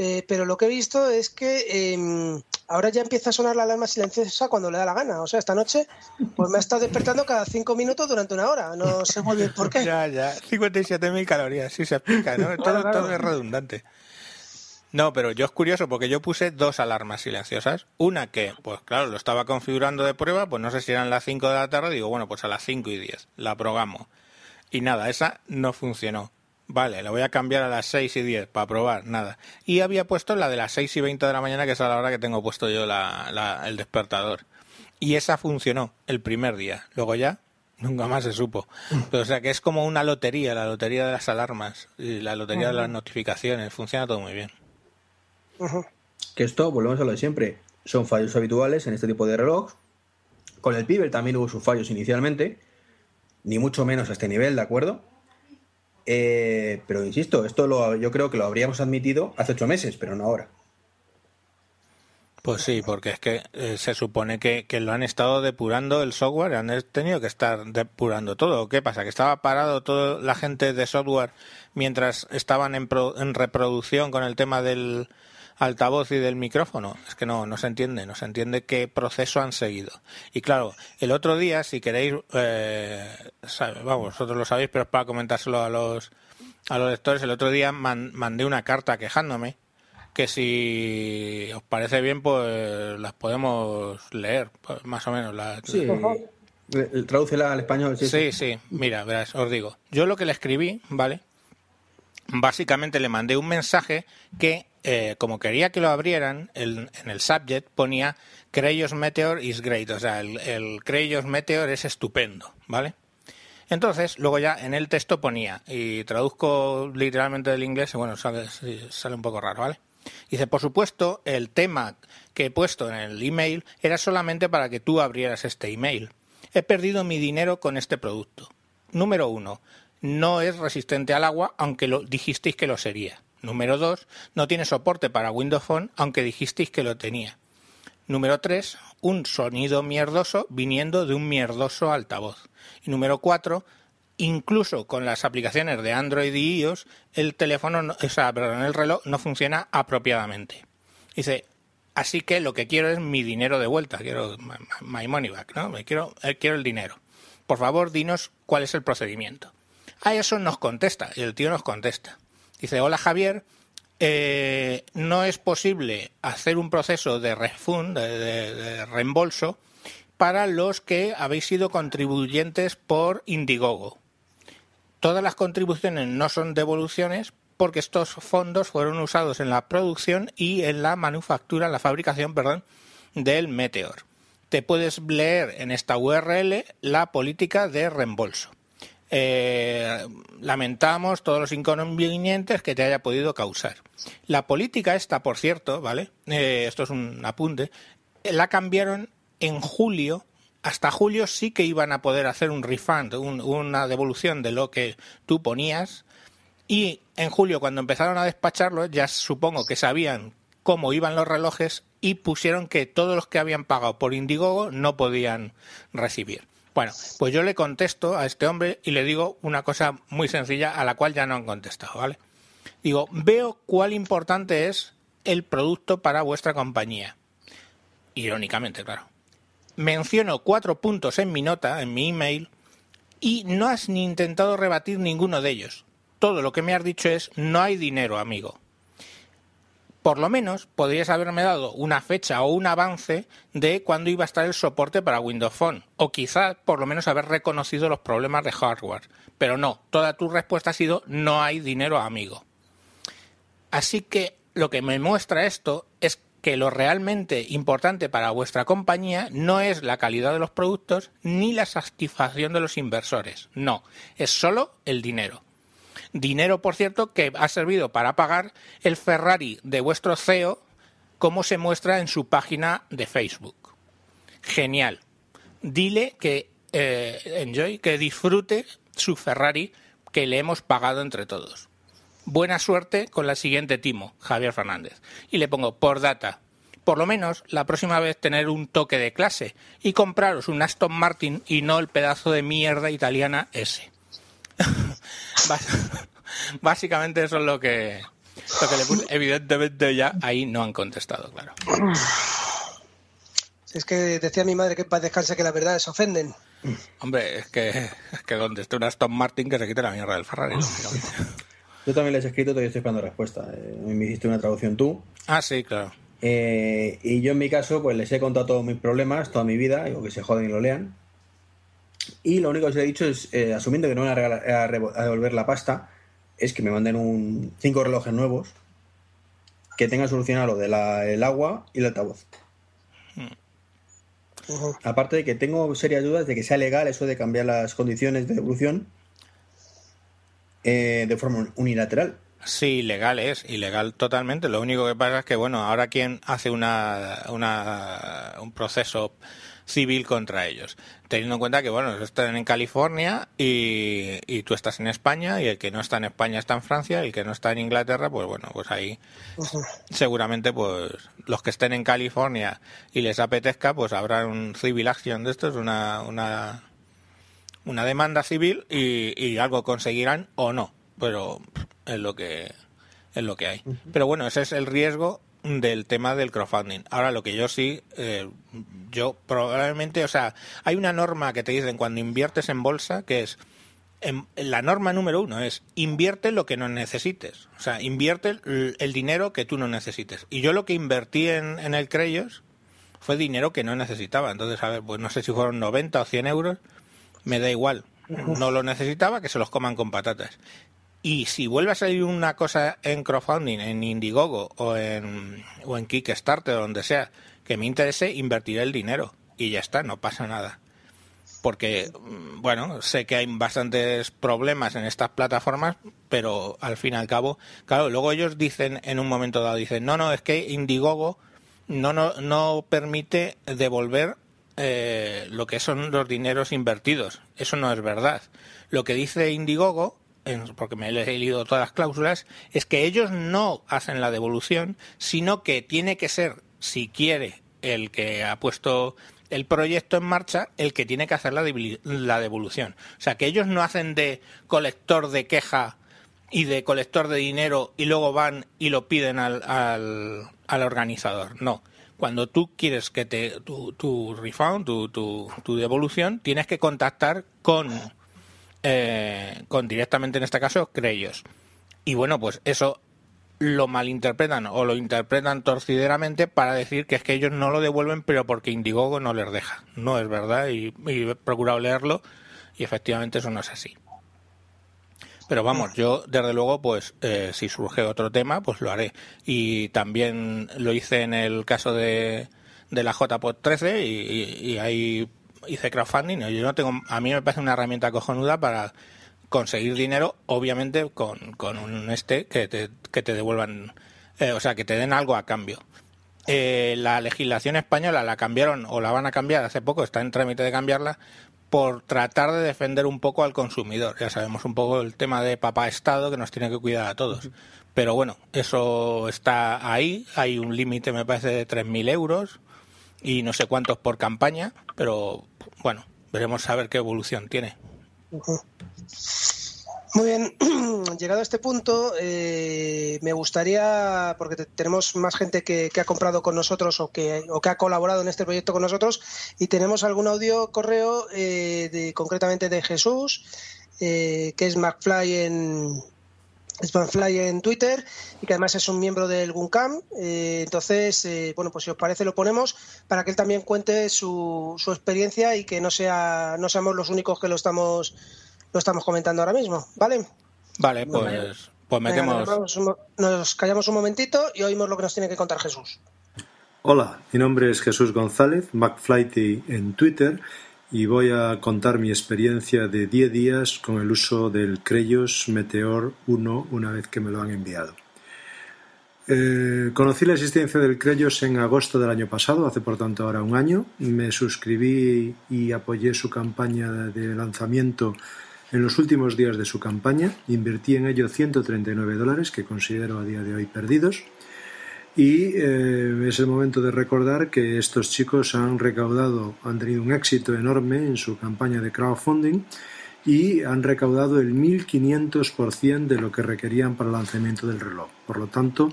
eh, pero lo que he visto es que eh, ahora ya empieza a sonar la alarma silenciosa cuando le da la gana. O sea, esta noche pues me ha estado despertando cada cinco minutos durante una hora. No sé muy bien por qué. Ya, ya. 57.000 calorías, sí se explica, ¿no? *laughs* Todo, claro. todo es redundante. No, pero yo es curioso porque yo puse dos alarmas silenciosas. Una que, pues claro, lo estaba configurando de prueba, pues no sé si eran las 5 de la tarde, digo, bueno, pues a las 5 y 10 la programo. Y nada, esa no funcionó. Vale, la voy a cambiar a las 6 y 10 para probar, nada. Y había puesto la de las 6 y 20 de la mañana, que es a la hora que tengo puesto yo la, el despertador. Y esa funcionó el primer día. Luego ya, nunca más se supo. Pero, o sea que es como una lotería, la lotería de las alarmas y la lotería de las notificaciones. Funciona todo muy bien. Que esto, volvemos a lo de siempre, son fallos habituales en este tipo de reloj. Con el Piber también hubo sus fallos inicialmente, ni mucho menos a este nivel, ¿de acuerdo? Eh, pero insisto, esto lo, yo creo que lo habríamos admitido hace ocho meses, pero no ahora. Pues sí, porque es que eh, se supone que, lo han estado depurando el software, han tenido que estar depurando todo. ¿Qué pasa? ¿Que estaba parado toda la gente de software mientras estaban en, en reproducción con el tema del, altavoz y del micrófono. Es que no, no se entiende, no se entiende qué proceso han seguido. Y claro, el otro día, si queréis, eh, vamos, vosotros lo sabéis, pero es para comentárselo a los, a los lectores, el otro día mandé una carta quejándome que si os parece bien, pues las podemos leer, pues, más o menos. La, sí, tradúcela al español. Sí, sí, sí, mira, verás, os digo. Yo lo que le escribí, ¿vale? Básicamente le mandé un mensaje que eh, como quería que lo abrieran, en el subject ponía Creyos Meteor is great, o sea, el, Creyos Meteor es estupendo, ¿vale? Entonces, luego ya en el texto ponía, y traduzco literalmente del inglés, bueno, sale, sale un poco raro, ¿vale? Dice, por supuesto, el tema que he puesto en el email era solamente para que tú abrieras este email. He perdido mi dinero con este producto. Número uno, no es resistente al agua, aunque lo dijisteis que lo sería. Número 2. No tiene soporte para Windows Phone, aunque dijisteis que lo tenía. Número 3. Un sonido mierdoso viniendo de un mierdoso altavoz. Y número 4. Incluso con las aplicaciones de Android y iOS, el teléfono, o sea, perdón, el reloj no funciona apropiadamente. Dice, así que lo que quiero es mi dinero de vuelta, quiero my money back, ¿no? Me quiero, eh, quiero el dinero. Por favor, dinos cuál es el procedimiento. A eso nos contesta, y el tío nos contesta. Dice, hola Javier, eh, no es posible hacer un proceso de refund, de, reembolso, para los que habéis sido contribuyentes por Indiegogo. Todas las contribuciones no son devoluciones porque estos fondos fueron usados en la producción y en la manufactura, en la fabricación, perdón, del Meteor. Te puedes leer en esta URL la política de reembolso. Eh, lamentamos todos los inconvenientes que te haya podido causar. La política esta, por cierto, ¿vale? Eh, esto es un apunte, la cambiaron en julio. Hasta julio sí que iban a poder hacer un refund, una devolución de lo que tú ponías. Y en julio, cuando empezaron a despacharlo, ya supongo que sabían cómo iban los relojes y pusieron que todos los que habían pagado por Indiegogo no podían recibir. Bueno, pues yo le contesto a este hombre y le digo una cosa muy sencilla a la cual ya no han contestado, ¿vale? Digo, veo cuál importante es el producto para vuestra compañía. Irónicamente, claro. Menciono cuatro puntos en mi nota, en mi email, y no has ni intentado rebatir ninguno de ellos. Todo lo que me has dicho es no hay dinero, amigo por lo menos podrías haberme dado una fecha o un avance de cuándo iba a estar el soporte para Windows Phone, o quizás por lo menos haber reconocido los problemas de hardware. Pero no, toda tu respuesta ha sido no hay dinero, amigo. Así que lo que me muestra esto es que lo realmente importante para vuestra compañía no es la calidad de los productos ni la satisfacción de los inversores, no, es solo el dinero. Dinero, por cierto, que ha servido para pagar el Ferrari de vuestro CEO, como se muestra en su página de Facebook. Genial. Dile que eh, enjoy, que disfrute su Ferrari que le hemos pagado entre todos. Buena suerte con la siguiente timo, Javier Fernández. Y le pongo por data. Por lo menos la próxima vez tener un toque de clase y compraros un Aston Martin y no el pedazo de mierda italiana ese. *laughs* Básicamente eso es lo que, lo que le puse. Evidentemente ya ahí no han contestado, claro. Es que decía mi madre que para descanse que la verdad se ofenden. Hombre, es que, es que donde esté un Aston Martin que se quite la mierda del Ferrari, Yo también les he escrito, todavía estoy esperando respuesta. Eh, me hiciste una traducción tú. Ah, sí, claro. Eh, y yo en mi caso, pues les he contado todos mis problemas, toda mi vida, digo que se joden y lo lean. Y lo único que os he dicho es, eh, asumiendo que no van a, regalar- a revo- a devolver la pasta, es que me manden un cinco relojes nuevos que tengan solucionado lo del agua y el altavoz. Ujú. Aparte de que tengo serias dudas de que sea legal eso de cambiar las condiciones de devolución eh, de forma unilateral. Sí, ilegal es, ilegal totalmente. Lo único que pasa es que, bueno, ahora quien hace una, una, un proceso civil contra ellos, teniendo en cuenta que, bueno, ellos están en California y, y tú estás en España y el que no está en España está en Francia y el que no está en Inglaterra, pues bueno, pues ahí seguramente pues los que estén en California y les apetezca, pues habrá un civil action de estos, una, una, una demanda civil y, y algo conseguirán o no, pero es lo que es lo que hay. Pero bueno, ese es el riesgo del tema del crowdfunding. Ahora lo que yo sí, eh, yo probablemente, o sea, hay una norma que te dicen cuando inviertes en bolsa que es en- la norma número uno es invierte lo que no necesites. O sea, invierte el, el dinero que tú no necesites. Y yo lo que invertí en, en el Creyos fue dinero que no necesitaba. Entonces, a ver, pues no sé si fueron 90 o 100 euros, me da igual. No lo necesitaba, que se los coman con patatas. Y si vuelve a salir una cosa en crowdfunding, en Indiegogo o en, o en Kickstarter o donde sea, que me interese, invertiré el dinero. Y ya está, no pasa nada porque, mm, bueno, sé que hay bastantes problemas en estas plataformas, pero al fin y al cabo, claro, luego ellos dicen en un momento dado, dicen, no, no, es que Indiegogo no, no, no permite devolver eh, lo que son los dineros invertidos. Eso no es verdad. Lo que dice Indiegogo, porque me he leído todas las cláusulas, es que ellos no hacen la devolución, sino que tiene que ser, si quiere, el que ha puesto el proyecto en marcha, el que tiene que hacer la, la devolución. O sea, que ellos no hacen de colector de queja y de colector de dinero y luego van y lo piden al, al, al organizador. No. Cuando tú quieres que te tu, tu refund, tu, tu, tu devolución, tienes que contactar con, eh, con directamente en este caso Creyos. Y bueno, pues eso lo malinterpretan o lo interpretan torcideramente para decir que es que ellos no lo devuelven pero porque Indiegogo no les deja. No es verdad y, he procurado leerlo y efectivamente eso no es así. Pero vamos, yo desde luego, pues eh, si surge otro tema, pues lo haré. Y también lo hice en el caso de, de la JPod 13 y, y- y ahí hice crowdfunding. Yo no tengo, a mí me parece una herramienta cojonuda para conseguir dinero, obviamente con, con un este que te, que te devuelvan, eh, o sea, que te den algo a cambio. Eh, la legislación española la cambiaron o la van a cambiar hace poco, está en trámite de cambiarla, por tratar de defender un poco al consumidor. Ya sabemos un poco el tema de papá Estado que nos tiene que cuidar a todos. Pero bueno, eso está ahí. Hay un límite, me parece, de 3.000 euros y no sé cuántos por campaña. Pero bueno, veremos a ver qué evolución tiene. Muy bien, *clears throat* llegado a este punto, eh, me gustaría, porque te- tenemos más gente que, que ha comprado con nosotros o que, o que ha colaborado en este proyecto con nosotros, y tenemos algún audio correo, eh, de, concretamente de Jesús, eh, que es McFly en, es McFly en Twitter y que además es un miembro del GUNCAM. Eh, entonces, eh, bueno, pues si os parece lo ponemos para que él también cuente su, su experiencia y que no sea no seamos los únicos que lo estamos lo estamos comentando ahora mismo, ¿vale? Vale, pues, pues Venga, metemos. nos, vamos un mo- nos callamos un momentito y oímos lo que nos tiene que contar Jesús. Hola, mi nombre es Jesús González, McFlighty en Twitter, y voy a contar mi experiencia de 10 días con el uso del Creyos Meteor 1 una vez que me lo han enviado. Eh, conocí la existencia del Creyos en agosto del año pasado, hace por tanto ahora un año. Me suscribí y apoyé su campaña de lanzamiento en los últimos días de su campaña. Invertí en ello 139 dólares, que considero a día de hoy perdidos. Y eh, es el momento de recordar que estos chicos han recaudado, han tenido un éxito enorme en su campaña de crowdfunding y han recaudado el 1500% de lo que requerían para el lanzamiento del reloj. Por lo tanto,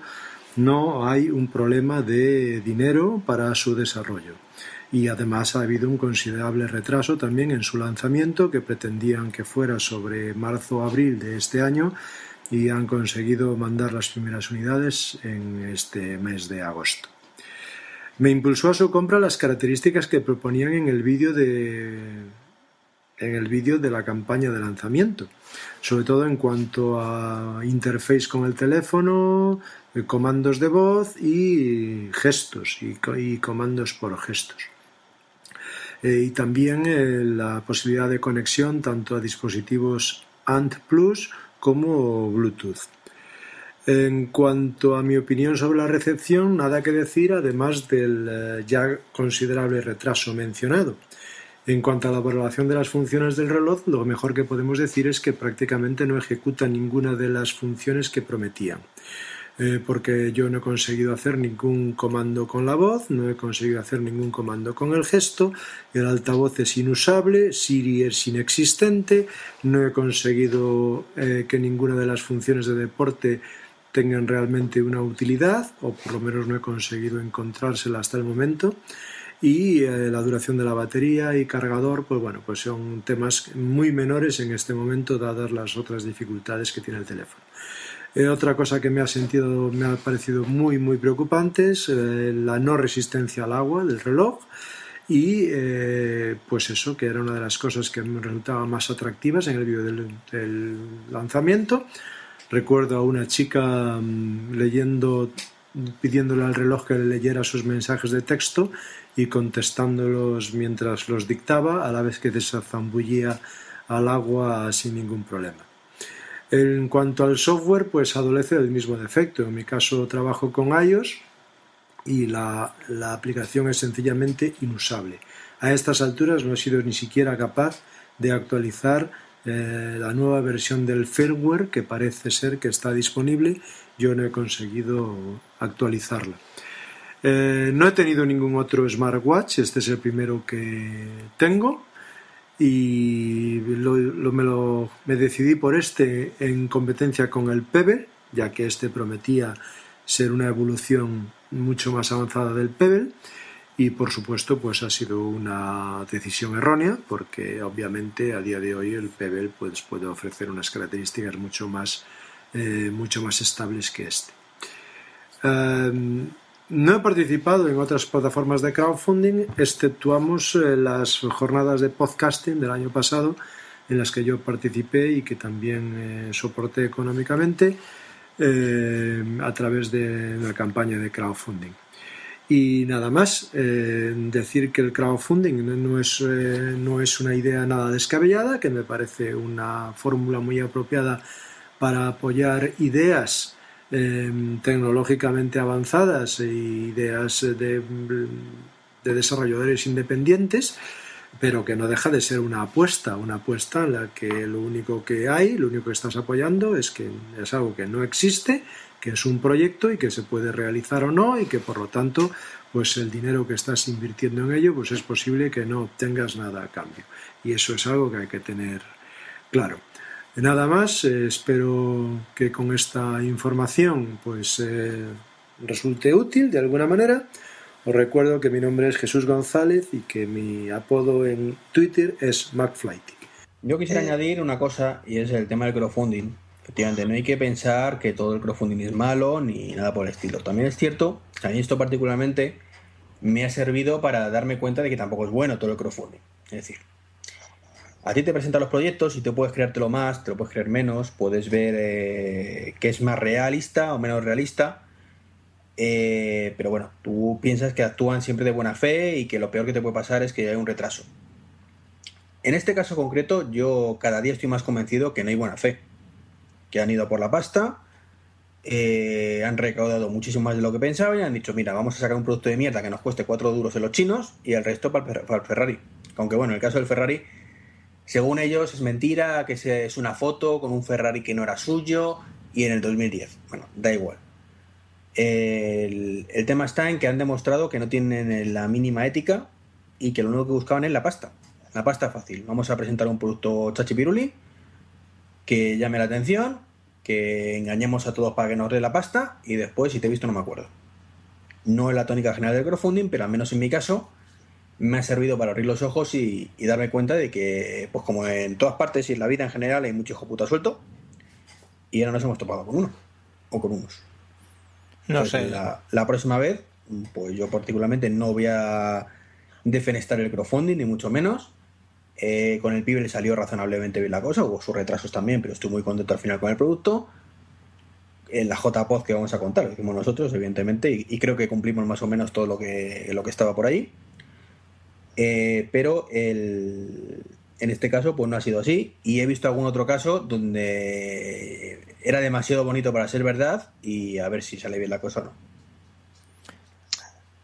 no hay un problema de dinero para su desarrollo. Y además ha habido un considerable retraso también en su lanzamiento, que pretendían que fuera sobre marzo o abril de este año, y han conseguido mandar las primeras unidades en este mes de agosto. Me impulsó a su compra las características que proponían en el vídeo de en el vídeo de la campaña de lanzamiento, sobre todo en cuanto a interface con el teléfono, comandos de voz y gestos y, comandos por gestos. Eh, y también eh, la posibilidad de conexión tanto a dispositivos ANT Plus como Bluetooth. En cuanto a mi opinión sobre la recepción, nada que decir, además del ya considerable retraso mencionado. En cuanto a la valoración de las funciones del reloj, lo mejor que podemos decir es que prácticamente no ejecuta ninguna de las funciones que prometían. Eh, porque yo no he conseguido hacer ningún comando con la voz, no he conseguido hacer ningún comando con el gesto, el altavoz es inusable, Siri es inexistente, no he conseguido eh, que ninguna de las funciones de deporte tengan realmente una utilidad, o por lo menos no he conseguido encontrársela hasta el momento. Y eh, la duración de la batería y cargador, pues bueno, pues son temas muy menores en este momento, dadas las otras dificultades que tiene el teléfono. Eh, otra cosa que me ha sentido, me ha parecido muy, muy preocupante es eh, la no resistencia al agua del reloj y eh, pues eso, que era una de las cosas que me resultaba más atractivas en el vídeo del, lanzamiento. Recuerdo a una chica mm, leyendo, pidiéndole al reloj que le leyera sus mensajes de texto y contestándolos mientras los dictaba, a la vez que zambullía al agua sin ningún problema. En cuanto al software, pues adolece del mismo defecto. En mi caso trabajo con iOS y la, aplicación es sencillamente inusable. A estas alturas no he sido ni siquiera capaz de actualizar eh, la nueva versión del firmware que parece ser que está disponible. Yo no he conseguido actualizarla. Eh, no he tenido ningún otro smartwatch, este es el primero que tengo y lo, me, lo, decidí por este en competencia con el Pebble, ya que este prometía ser una evolución mucho más avanzada del Pebble y por supuesto pues ha sido una decisión errónea porque obviamente a día de hoy el Pebble pues, puede ofrecer unas características mucho más, eh, mucho más estables que este. Em, no he participado en otras plataformas de crowdfunding, exceptuamos eh, las jornadas de podcasting del año pasado, en las que yo participé y que también eh, soporté económicamente eh, a través de la campaña de crowdfunding. Y nada más, decir que el crowdfunding no es, no es una idea nada descabellada, que me parece una fórmula muy apropiada para apoyar ideas Em, tecnológicamente avanzadas e ideas de, de, desarrolladores independientes, pero que no deja de ser una apuesta, una apuesta en la que lo único que hay, lo único que estás apoyando es que es algo que no existe, que es un proyecto y que se puede realizar o no y que por lo tanto pues el dinero que estás invirtiendo en ello pues es posible que no obtengas nada a cambio y eso es algo que hay que tener claro. Nada más, eh, espero que con esta información pues eh, resulte útil de alguna manera. Os recuerdo que mi nombre es Jesús González y que mi apodo en Twitter es McFlighty. Yo quisiera eh, añadir una cosa y es el tema del crowdfunding. Efectivamente, no hay que pensar que todo el crowdfunding es malo ni nada por el estilo. También es cierto que a mí esto particularmente me ha servido para darme cuenta de que tampoco es bueno todo el crowdfunding. Es decir, a ti te presentan los proyectos y te puedes creértelo más, te lo puedes creer menos, puedes ver eh, qué es más realista o menos realista. Eh, pero bueno, tú piensas que actúan siempre de buena fe y que lo peor que te puede pasar es que hay un retraso. En este caso concreto, yo cada día estoy más convencido que no hay buena fe. Que han ido por la pasta, eh, han recaudado muchísimo más de lo que pensaban y han dicho, mira, vamos a sacar un producto de mierda que nos cueste 4 duros en los chinos y el resto para el Ferrari. Aunque bueno, en el caso del Ferrari según ellos es mentira, que es una foto con un Ferrari que no era suyo y en el 2010. Bueno, da igual. El, tema está en que han demostrado que no tienen la mínima ética y que lo único que buscaban es la pasta. La pasta fácil. Vamos a presentar un producto chachipiruli que llame la atención, que engañemos a todos para que nos dé la pasta y después, si te he visto, no me acuerdo. No es la tónica general del crowdfunding, pero al menos en mi caso, me ha servido para abrir los ojos y, darme cuenta de que, pues como en todas partes y en la vida en general, hay mucho hijo puta suelto. y ahora nos hemos topado con uno o con unos. No Entonces, sé. La, la próxima vez, pues yo particularmente no voy a defenestar el crowdfunding, ni mucho menos. Eh, con el pibe le salió razonablemente bien la cosa, hubo sus retrasos también, pero estoy muy contento al final con el producto. En la JPod que vamos a contar, lo hicimos nosotros, evidentemente, y, y creo que cumplimos más o menos todo lo que, lo que estaba por ahí. Eh, pero el, en este caso, pues no ha sido así. Y he visto algún otro caso donde era demasiado bonito para ser verdad y a ver si sale bien la cosa o no.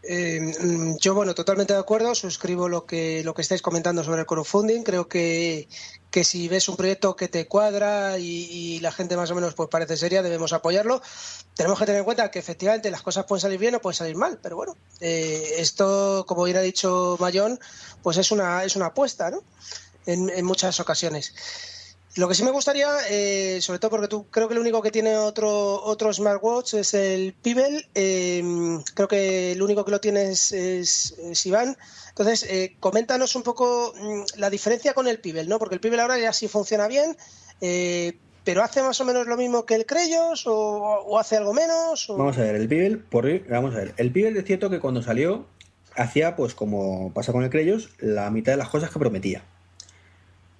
Eh, mm, yo, bueno, totalmente de acuerdo, suscribo lo que, lo que estáis comentando sobre el crowdfunding. Creo que, que si ves un proyecto que te cuadra y, la gente más o menos pues parece seria, debemos apoyarlo. Tenemos que tener en cuenta que efectivamente las cosas pueden salir bien o pueden salir mal, pero bueno, eh, esto, como bien ha dicho Mayón, pues es una, es una apuesta, ¿no? En muchas ocasiones. Lo que sí me gustaría, eh, sobre todo porque tú creo que el único que tiene otro otro smartwatch es el Pebble. eh, creo que el único que lo tiene es, es- Iván. Entonces, eh, coméntanos un poco mm, la diferencia con el Pebble, ¿no? Porque el Pebble ahora ya sí funciona bien, pero hace más o menos lo mismo que el Creyos o, hace algo menos. Vamos a ver, el Pibel, por vamos a ver, el Pibel es cierto que cuando salió hacía, pues como pasa con el Creyos, la mitad de las cosas que prometía.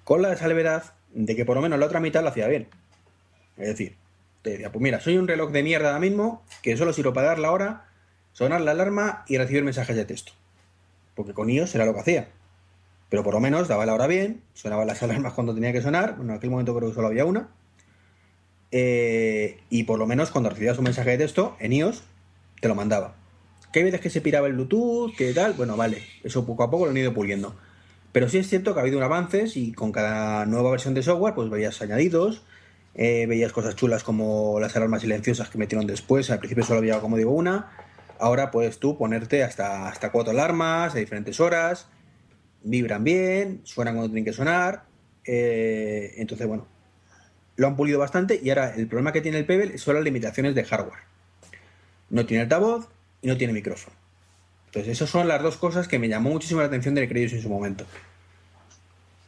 Con la salvedad de que por lo menos la otra mitad lo hacía bien. Es decir, te decía, pues mira, soy un reloj de mierda ahora mismo que solo sirvo para dar la hora, sonar la alarma y recibir mensajes de texto. Porque con iOS era lo que hacía. Pero por lo menos daba la hora bien, sonaba las *laughs* alarmas cuando tenía que sonar, bueno, en aquel momento creo que solo había una, eh, y por lo menos cuando recibías un mensaje de texto en iOS, te lo mandaba. Hay veces que se piraba el Bluetooth, que tal, bueno, vale, eso poco a poco lo han ido puliendo. Pero sí es cierto que ha habido avances y con cada nueva versión de software, pues veías añadidos, eh, veías cosas chulas como las alarmas silenciosas que metieron después. Al principio solo había, como digo, una. Ahora puedes tú ponerte hasta, hasta cuatro alarmas a diferentes horas, vibran bien, suenan cuando tienen que sonar. eh, entonces, bueno, lo han pulido bastante y ahora el problema que tiene el Pebble son las limitaciones de hardware. No tiene altavoz y no tiene micrófono. Entonces, esas son las dos cosas que me llamó muchísimo la atención del Creyos en su momento.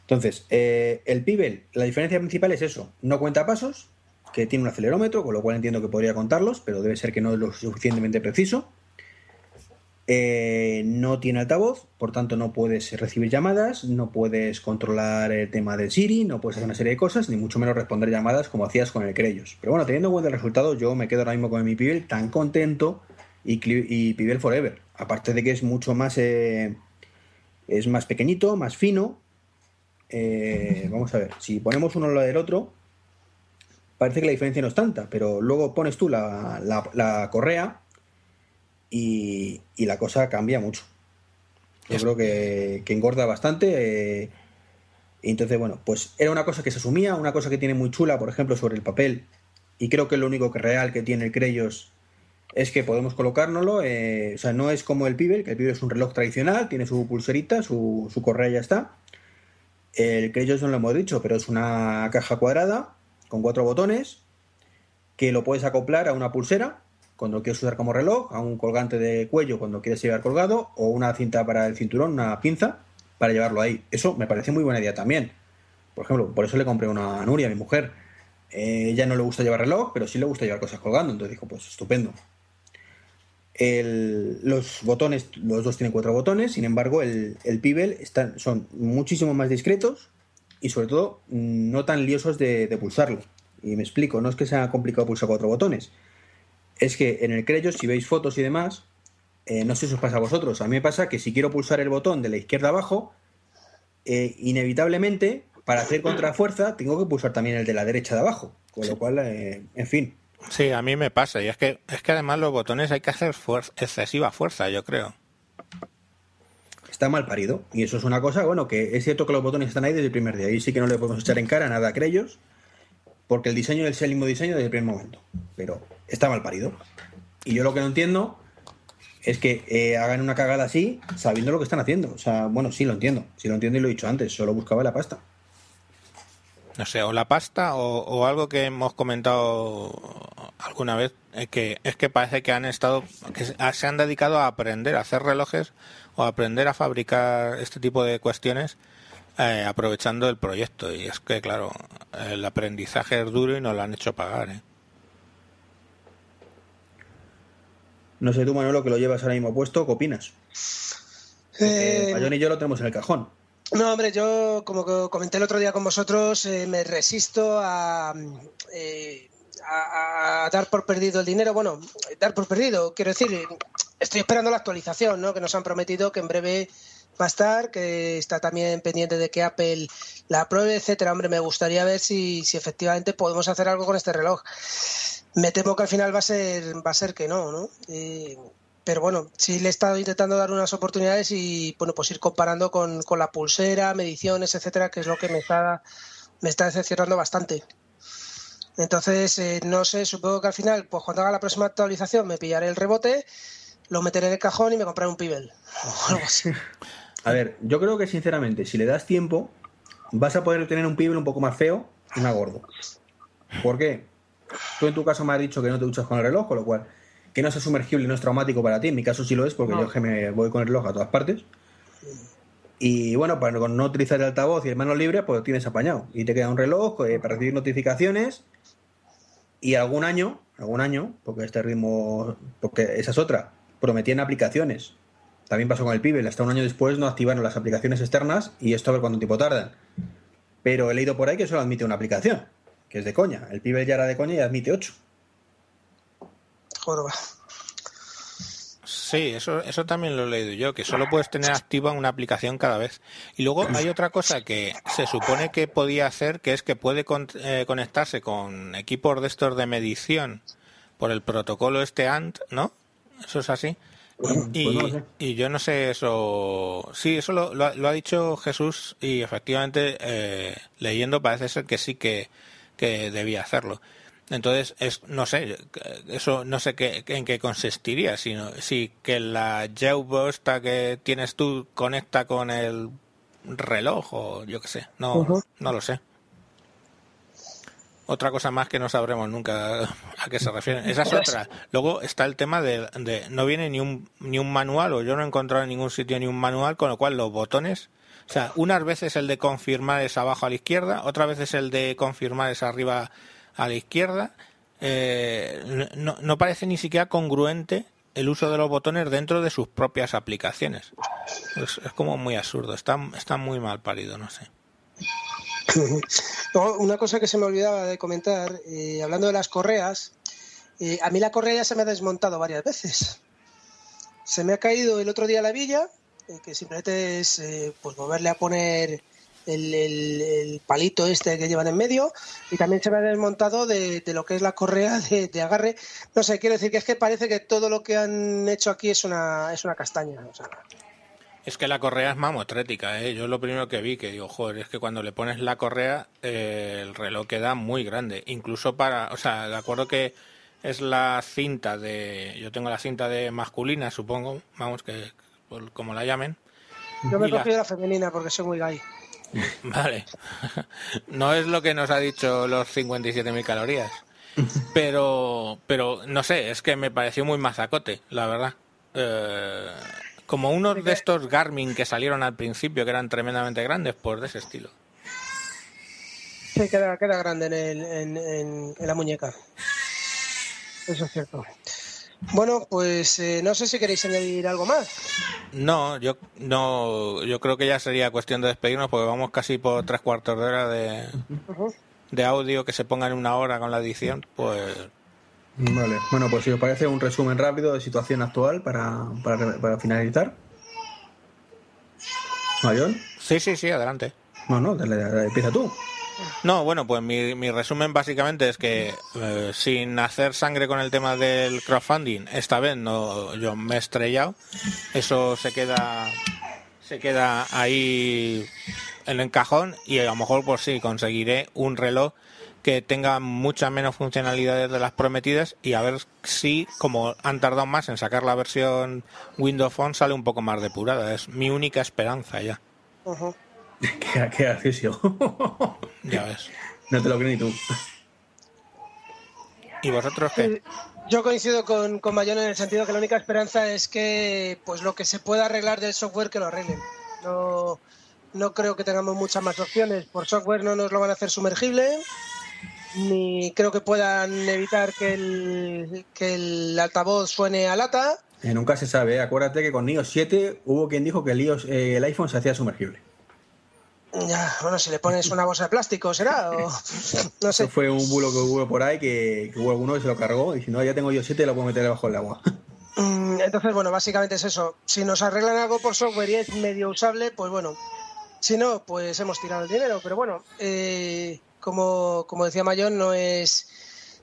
Entonces, eh, el Pibel, la diferencia principal es eso, no cuenta pasos, que tiene un acelerómetro, con lo cual entiendo que podría contarlos, pero debe ser que no es lo suficientemente preciso. Eh, no tiene altavoz, por tanto no puedes recibir llamadas, no puedes controlar el tema del Siri, no puedes hacer una serie de cosas, ni mucho menos responder llamadas como hacías con el Creyos. Pero bueno, teniendo en cuenta resultado, yo me quedo ahora mismo con mi Pibel tan contento y, y Pibel Forever. Aparte de que es mucho más... eh, es más pequeñito, más fino. Eh, vamos a ver, si ponemos uno al lado del otro, parece que la diferencia no es tanta, pero luego pones tú la, la- la correa y, y la cosa cambia mucho. Yo Es- creo que, que engorda bastante. eh, y entonces, bueno, pues era una cosa que se asumía, una cosa que tiene muy chula, por ejemplo, sobre el papel, y creo que lo único que real que tiene el Creyos es que podemos colocárnoslo, eh, o sea, no es como el Pibel, que el Pibel es un reloj tradicional, tiene su pulserita, su, su correa ya está. El Creyos no lo hemos dicho, pero es una caja cuadrada con cuatro botones que lo puedes acoplar a una pulsera cuando quieres usar como reloj, a un colgante de cuello cuando quieres llevar colgado o una cinta para el cinturón, una pinza para llevarlo ahí. Eso me parece muy buena idea también. Por ejemplo, por eso le compré una a mi mujer. Eh, ella no le gusta llevar reloj, pero sí le gusta llevar cosas colgando. Entonces dijo, pues estupendo. El- los botones, los dos tienen cuatro botones, sin embargo, el, el Pibel están, son muchísimo más discretos y sobre todo no tan liosos de, de pulsarlo. Y me explico, no es que sea complicado pulsar cuatro botones, es que en el Creyos, si veis fotos y demás, eh, no sé si os pasa a vosotros, a mí me pasa que si quiero pulsar el botón de la izquierda abajo, eh, inevitablemente, para hacer contrafuerza, tengo que pulsar también el de la derecha de abajo. Con lo cual, eh, en fin, Sí, a mí me pasa. Y es que, es que además los botones hay que hacer excesiva fuerza, yo creo. está mal parido. Y eso es una cosa, bueno, que es cierto que los botones están ahí desde el primer día. Y sí que no le podemos echar en cara nada a Creyos, porque el diseño es el mismo diseño desde el primer momento. Pero está mal parido. Y yo lo que no entiendo es que eh, hagan una cagada así sabiendo lo que están haciendo. O sea, bueno, sí lo entiendo. Sí lo entiendo y lo he dicho antes. Solo buscaba la pasta. No sé, o la pasta o, o algo que hemos comentado alguna vez, es que, es que parece que han estado, que se se han dedicado a aprender a hacer relojes o a aprender a fabricar este tipo de cuestiones eh, aprovechando el proyecto. Y es que, claro, el aprendizaje es duro y nos lo han hecho pagar. ¿eh? No sé tú, Manolo, que lo llevas ahora mismo puesto, ¿qué opinas? Eh, Bayón y yo lo tenemos en el cajón. No, hombre, yo, como comenté el otro día con vosotros, eh, me resisto a, eh, a, dar por perdido el dinero. Bueno, dar por perdido, quiero decir, estoy esperando la actualización, ¿no? Que nos han prometido que en breve va a estar, que está también pendiente de que Apple la apruebe, etcétera. Hombre, me gustaría ver si, si efectivamente podemos hacer algo con este reloj. Me temo que al final va a ser, va a ser que no, ¿no? Eh, pero bueno, sí le he estado intentando dar unas oportunidades y bueno, pues ir comparando con, con la pulsera, mediciones, etcétera, que es lo que me está, me está decepcionando bastante. Entonces, eh, no sé, supongo que al final, pues cuando haga la próxima actualización me pillaré el rebote, lo meteré en el cajón y me compraré un Pibel *laughs* o algo así. A ver, yo creo que sinceramente, si le das tiempo, vas a poder tener un Pibel un poco más feo y más gordo. ¿Por qué? Tú en tu caso me has dicho que no te duchas con el reloj, con lo cual que no sea sumergible y no es traumático para ti. En mi caso sí lo es, porque No. yo que me voy con el reloj a todas partes. Y bueno, para no no utilizar el altavoz y el manos libres, pues lo tienes apañado. Y te queda un reloj eh, para recibir notificaciones. Y algún año, algún año, porque este ritmo, porque esa es otra, prometían aplicaciones. También pasó con el Pibel, hasta un año después no activaron las aplicaciones externas y esto a ver cuánto tiempo tardan. Pero he leído por ahí que solo admite una aplicación, que es de coña. El Pibel ya era de coña y admite 8. Joder, va. Sí, eso, eso también lo he leído yo, que solo puedes tener activa una aplicación cada vez. Y luego hay otra cosa que se supone que podía hacer, que es que puede con- eh, conectarse con equipos de estos de medición por el protocolo este ANT, ¿no? Eso es así. Y, pues no lo sé. y yo no sé eso. Sí, eso lo, lo ha- lo ha dicho Jesús y efectivamente eh, leyendo parece ser que sí que, que debía hacerlo. Entonces, es, no sé, eso no sé qué, en qué consistiría, sino si que la esta que tienes tú conecta con el reloj o yo qué sé, no, no lo sé. Otra cosa más que no sabremos nunca *laughs* a qué se refieren. Esa es otra. Luego está el tema de, de no viene ni un, ni un manual, o yo no he encontrado en ningún sitio ni un manual, con lo cual los botones, o sea, unas veces el de confirmar es abajo a la izquierda, otras veces el de confirmar es arriba a la izquierda. Eh, no, no parece ni siquiera congruente el uso de los botones dentro de sus propias aplicaciones. Es, como muy absurdo, está, muy mal parido, no sé. *laughs* Una cosa que se me olvidaba de comentar, eh, hablando de las correas, eh, a mí la correa ya se me ha desmontado varias veces. Se me ha caído el otro día la villa, eh, que simplemente es pues volverle a poner el, el- el palito este que llevan en medio, y también se me ha desmontado de, de lo que es la correa de, de agarre. No sé, quiero decir que es que parece que todo lo que han hecho aquí es una, es una castaña. O sea, Es que la correa es mamotrética, ¿eh? Yo lo primero que vi, que digo, joder, es que cuando le pones la correa, eh, el reloj queda muy grande. Incluso para, o sea, de acuerdo que es la cinta de, yo tengo la cinta de masculina, supongo, vamos, que por- como la llamen. yo me he la- cogido la femenina porque soy muy gay. *laughs* Vale. *laughs* No es lo que nos ha dicho los 57.000 calorías. Pero, pero no sé, es que me pareció muy mazacote, la verdad. Eh, como unos de estos Garmin que salieron al principio, que eran tremendamente grandes, pues de ese estilo. Sí, queda, queda grande en, en- en la muñeca. Eso es cierto. Bueno, pues eh, no sé si queréis añadir algo más. No, yo no, yo creo que ya sería cuestión de despedirnos porque vamos casi por tres cuartos de hora de, de audio que se ponga en una hora con la edición, pues Vale. Bueno, pues si os parece un resumen rápido de situación actual para, para, para finalizar. ¿Mayón? sí, sí, sí, adelante. No, no, dale, dale, empieza tú. No, bueno, pues mi, resumen básicamente es que eh, sin hacer sangre con el tema del crowdfunding, esta vez no, yo me he estrellado. Eso se queda, se queda ahí en el cajón y a lo mejor pues sí conseguiré un reloj que tenga muchas menos funcionalidades de las prometidas y a ver si como han tardado más en sacar la versión Windows Phone sale un poco más depurada. Es mi única esperanza ya. Ujú. *laughs* qué, qué gracioso. *laughs* Ya ves. no te lo creo ni tú. ¿Y vosotros qué? Yo coincido con, con Mayón en el sentido que la única esperanza es que pues lo que se pueda arreglar del software que lo arreglen. No, no creo que tengamos muchas más opciones. Por software no nos lo van a hacer sumergible, ni creo que puedan evitar que el, que el altavoz suene a lata. Eh, nunca se sabe, ¿eh? acuérdate que con iOS 7 hubo quien dijo que el, iOS, eh, el iPhone se hacía sumergible. Ya, bueno, si le pones una bolsa de plástico, ¿será? O, *laughs* no sé. Eso fue un bulo que hubo por ahí que, que hubo alguno que se lo cargó y si no, ya tengo iOS 7 y lo puedo meter debajo del agua. Mm, Entonces, bueno, básicamente es eso. Si nos arreglan algo por software y es medio usable, pues bueno. Si no, pues hemos tirado el dinero. Pero bueno, eh, como, como decía Mayón, no es,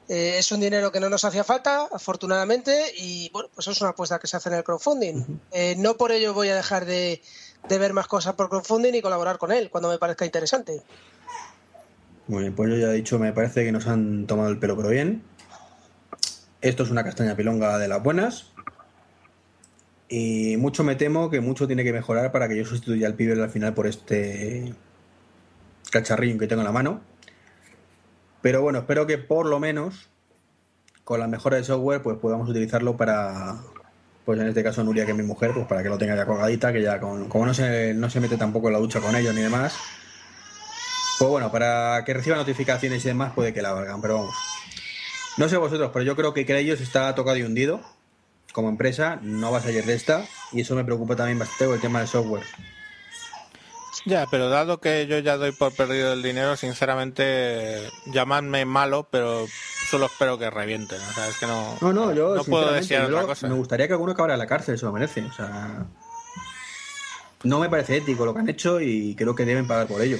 eh, es un dinero que no nos hacía falta, afortunadamente, y bueno, pues es una apuesta que se hace en el crowdfunding. Eh, no por ello voy a dejar de, de ver más cosas por crowdfunding y colaborar con él cuando me parezca interesante. Muy bien, pues yo ya he dicho, me parece que nos han tomado el pelo, pero bien. Esto es una castaña pilonga de las buenas. Y mucho me temo que mucho tiene que mejorar para que yo sustituya al pibe al final por este cacharrillo que tengo en la mano. Pero bueno, espero que por lo menos con la mejora de software pues podamos utilizarlo para, pues en este caso Nuria que es mi mujer, pues para que lo tenga ya colgadita, que ya con, como no se, no se mete tampoco en la ducha con ellos ni demás, pues bueno, para que reciba notificaciones y demás puede que la valgan, pero vamos. No sé vosotros, pero yo creo que Creyos está tocado y hundido como empresa, no va a salir de esta y eso me preocupa también bastante con el tema del software. Ya, pero dado que yo ya doy por perdido el dinero, sinceramente, llamadme malo, pero solo espero que revienten. O sea, es que no, No, no, yo no puedo desear yo otra cosa. me gustaría que alguno acabara en la cárcel, se lo merece. O sea, no me parece ético lo que han hecho y creo que deben pagar por ello.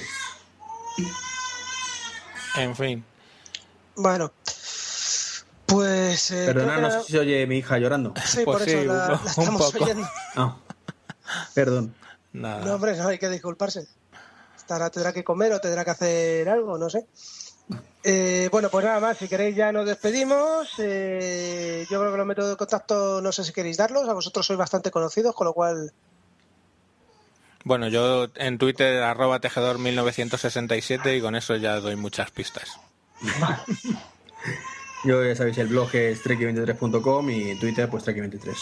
En fin. Bueno, pues. eh, no sé si se oye mi hija llorando. Sí, Pues por sí, eso la, un- la un estamos poco. oyendo. Ah, perdón. Nada. No, hombre, no hay que disculparse. Estará, tendrá que comer o tendrá que hacer algo, no sé. Eh, bueno, pues nada más, si queréis ya nos despedimos. Eh, yo creo que los métodos de contacto no sé si queréis darlos, a vosotros sois bastante conocidos, con lo cual... Bueno, yo en Twitter, arroba tejedor 1967 y con eso ya doy muchas pistas. *laughs* Yo ya sabéis, el blog es treki23.com y en Twitter pues treki23.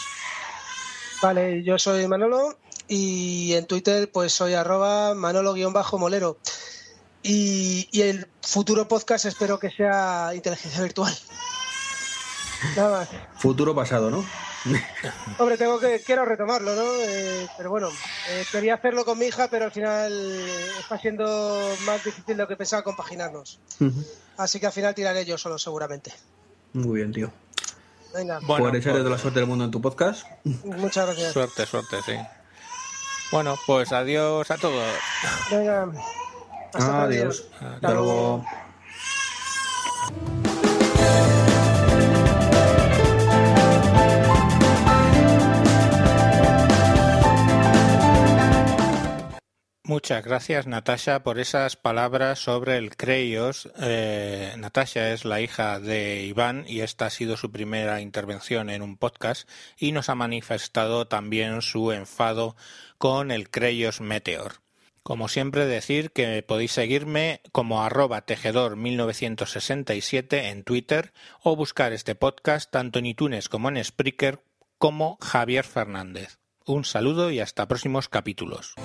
Vale, yo soy Manolo y en Twitter pues soy arroba manolo-molero. Y, y el futuro podcast espero que sea inteligencia virtual. *laughs* Nada más. Futuro pasado, ¿no? *laughs* *laughs* Hombre, tengo que quiero retomarlo, ¿no? Eh, pero bueno, eh, quería hacerlo con mi hija, pero al final está siendo más difícil de lo que pensaba compaginarnos. Así que al final tiraré yo solo, seguramente. Muy bien, tío. Venga, Bueno, por echar pues- de la suerte del mundo en tu podcast. muchas gracias. Suerte, suerte, sí. Bueno, pues adiós a todos. Venga, hasta. Adiós. Hasta luego. Muchas gracias, Natasha, por esas palabras sobre el Creyos. Eh, Natasha es la hija de Iván y esta ha sido su primera intervención en un podcast y nos ha manifestado también su enfado con el Creyos Meteor. Como siempre decir que podéis seguirme como arroba tejedor 1967 en Twitter o buscar este podcast tanto en iTunes como en Spreaker como Javier Fernández. Un saludo y hasta próximos capítulos.